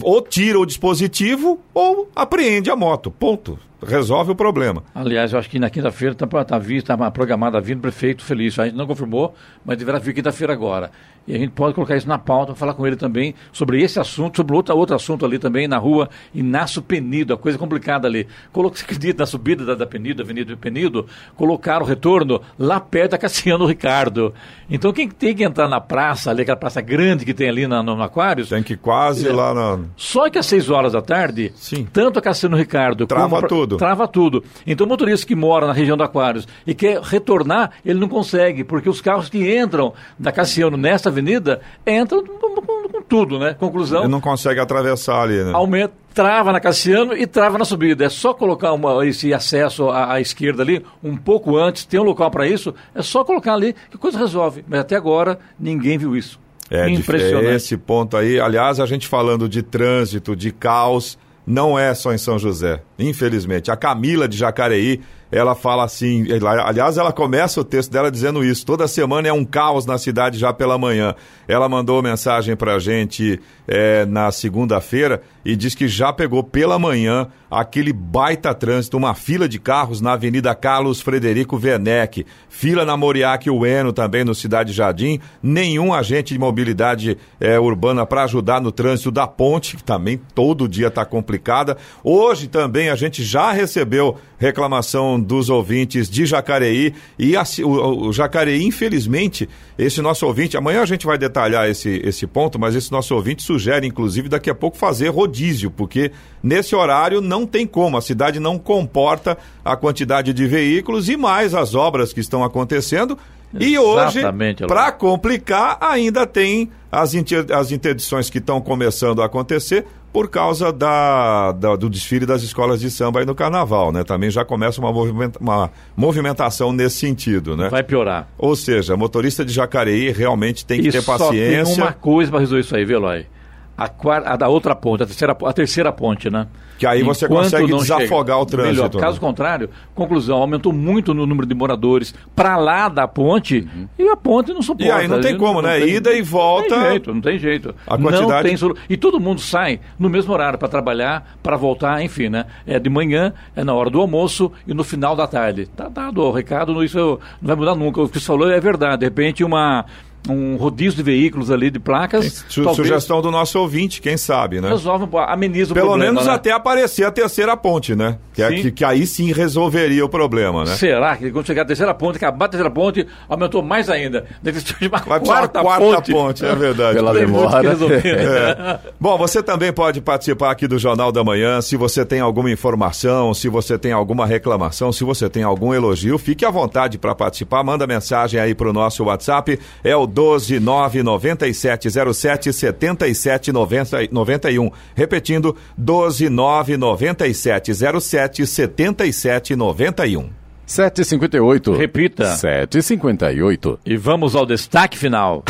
ou tira o dispositivo ou apreende a moto. Ponto. Resolve o problema. Aliás, eu acho que na quinta-feira está tá, tá, tá programada a vinda do prefeito Felício. A gente não confirmou, mas deverá vir quinta-feira agora. E a gente pode colocar isso na pauta, falar com ele também sobre esse assunto, sobre outro, outro assunto ali também na rua Inácio Penido, a coisa complicada ali. Colocou, *laughs* você acredita, na subida da, da Penido, Avenida Penido, colocaram o retorno lá perto da Cassiano Ricardo. Então quem tem que entrar na praça, ali, aquela praça grande que tem ali na, no, no Aquários. Tem que quase é, lá na. Só que às 6 horas da tarde, Sim. tanto a Cassiano Ricardo Trava como. tudo tudo. Trava tudo. Então o motorista que mora na região do Aquários e quer retornar, ele não consegue, porque os carros que entram da Cassiano nesta avenida entram com, com, tudo, né? Conclusão. Ele não consegue atravessar ali, né? Aumenta, trava na Cassiano e trava na subida. É só colocar uma, esse acesso à, à, esquerda ali, um pouco antes, tem um local para isso, é só colocar ali que a coisa resolve. Mas até agora ninguém viu isso. É, Impressionante. É esse ponto aí. Aliás, a gente falando de trânsito, de caos, não é só em São José, infelizmente. A Camila de Jacareí ela fala assim, aliás, ela começa o texto dela dizendo isso. Toda semana é um caos na cidade já pela manhã. Ela mandou mensagem para a gente é, na segunda-feira e diz que já pegou pela manhã aquele baita trânsito, uma fila de carros na Avenida Carlos Frederico Werneck, fila na Moriaque Ueno também no Cidade Jardim, nenhum agente de mobilidade é, urbana para ajudar no trânsito da ponte, que também todo dia está complicada. Hoje também a gente já recebeu reclamação dos ouvintes de Jacareí e a, o, o, Jacareí, infelizmente, esse nosso ouvinte, amanhã a gente vai detalhar esse, esse ponto, mas esse nosso ouvinte sugere, inclusive, daqui a pouco fazer rodízio, porque nesse horário não tem como, a cidade não comporta a quantidade de veículos e mais as obras que estão acontecendo. E hoje, para complicar, ainda tem as, inter, as interdições que estão começando a acontecer por causa da, da, do desfile das escolas de samba aí no carnaval, né? Também já começa uma, movimenta, uma movimentação nesse sentido, né? Vai piorar. Ou seja, motorista de Jacareí realmente tem que e ter paciência. Só tem uma coisa para resolver isso aí, Eloy? A, quarta, a da outra ponte, a terceira, a terceira ponte, né? Que aí você Enquanto consegue desafogar chega, o trânsito. Melhor. Caso contrário, conclusão, aumentou muito no número de moradores para lá da ponte uhum. e a ponte não suporta. E aí não tem como, não, né? Não tem, Ida e volta. Não tem jeito, não tem jeito. A quantidade... Tem E todo mundo sai no mesmo horário para trabalhar, para voltar, enfim, né? É de manhã, é na hora do almoço e no final da tarde. Tá dado o recado, isso não vai mudar nunca. O que você falou é verdade. De repente, uma um rodízio de veículos ali, de placas. Su talvez... Sugestão do nosso ouvinte, quem sabe, né? Resolve, ameniza o Pelo problema. Pelo menos né? até aparecer a terceira ponte, né? Que, é, que, que, aí sim resolveria o problema, né? Será que quando chegar a terceira ponte, acabar a terceira ponte, aumentou mais ainda? Deve ser uma Vai quarta, quarta ponte. ponte. É verdade. Pela demora. *laughs* É. Bom, você também pode participar aqui do Jornal da Manhã. Se você tem alguma informação, se você tem alguma reclamação, se você tem algum elogio, fique à vontade para participar. Manda mensagem aí para o nosso WhatsApp. É o 1299707 7791. Repetindo, 1299707 7791. 758. Repita. 758. E vamos ao destaque final.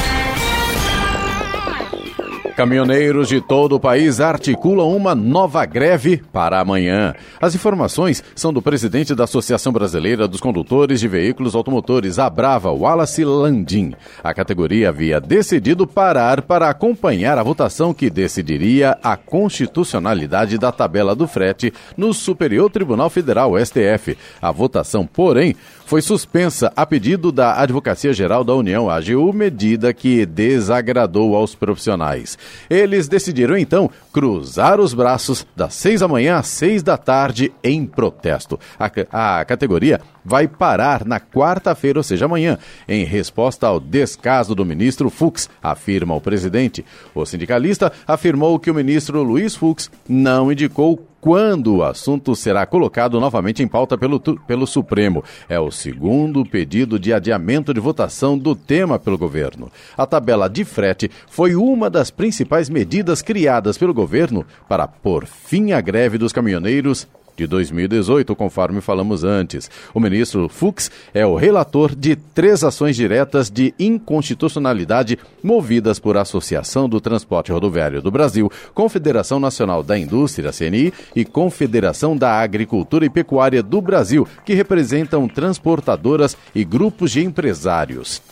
Caminhoneiros de todo o país articulam uma nova greve para amanhã. As informações são do presidente da Associação Brasileira dos Condutores de Veículos Automotores, a Brava, Wallace Landim. A categoria havia decidido parar para acompanhar a votação que decidiria a constitucionalidade da tabela do frete no Superior Tribunal Federal, STF. A votação, porém, foi suspensa a pedido da Advocacia Geral da União, AGU, medida que desagradou aos profissionais. Eles decidiram então cruzar os braços das seis da manhã às seis da tarde em protesto. A, a categoria vai parar na quarta-feira, ou seja, amanhã, em resposta ao descaso do ministro Fux, afirma o presidente. O sindicalista afirmou que o ministro Luiz Fux não indicou quando o assunto será colocado novamente em pauta pelo, pelo Supremo. É o segundo pedido de adiamento de votação do tema pelo governo. A tabela de frete foi uma das principais medidas criadas pelo governo para pôr fim à greve dos caminhoneiros de 2018, conforme falamos antes. O ministro Fux é o relator de três ações diretas de inconstitucionalidade movidas por Associação do Transporte Rodoviário do Brasil, Confederação Nacional da Indústria, CNI, e Confederação da Agricultura e Pecuária do Brasil, que representam transportadoras e grupos de empresários.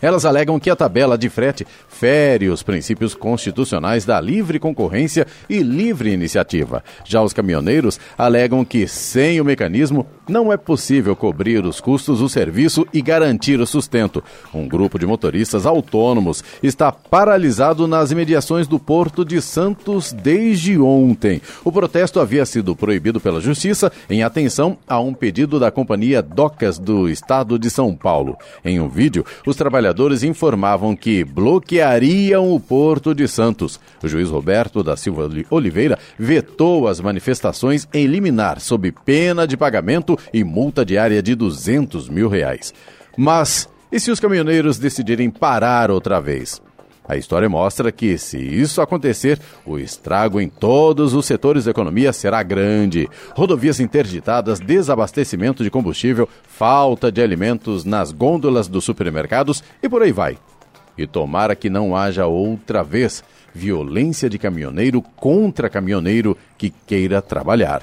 Elas alegam que a tabela de frete fere os princípios constitucionais da livre concorrência e livre iniciativa. Já os caminhoneiros alegam que, sem o mecanismo, não é possível cobrir os custos do serviço e garantir o sustento. Um grupo de motoristas autônomos está paralisado nas imediações do Porto de Santos desde ontem. O protesto havia sido proibido pela Justiça em atenção a um pedido da companhia Docas do Estado de São Paulo. Em um vídeo, os trabalhadores informavam que bloqueariam o Porto de Santos. O juiz Roberto da Silva Oliveira vetou as manifestações em liminar sob pena de pagamento e multa diária de 200 mil reais. Mas e se os caminhoneiros decidirem parar outra vez? A história mostra que, se isso acontecer, o estrago em todos os setores da economia será grande. Rodovias interditadas, desabastecimento de combustível, falta de alimentos nas gôndolas dos supermercados e por aí vai. E tomara que não haja outra vez violência de caminhoneiro contra caminhoneiro que queira trabalhar.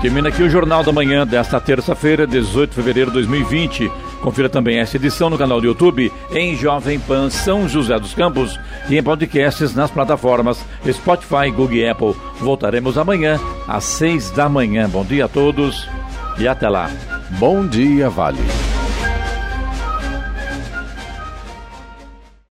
Termina aqui o Jornal da Manhã desta terça-feira, 18 de fevereiro de 2020. Confira também esta edição no canal do YouTube em Jovem Pan São José dos Campos e em podcasts nas plataformas Spotify, Google e Apple. Voltaremos amanhã às seis da manhã. Bom dia a todos e até lá. Bom dia, Vale.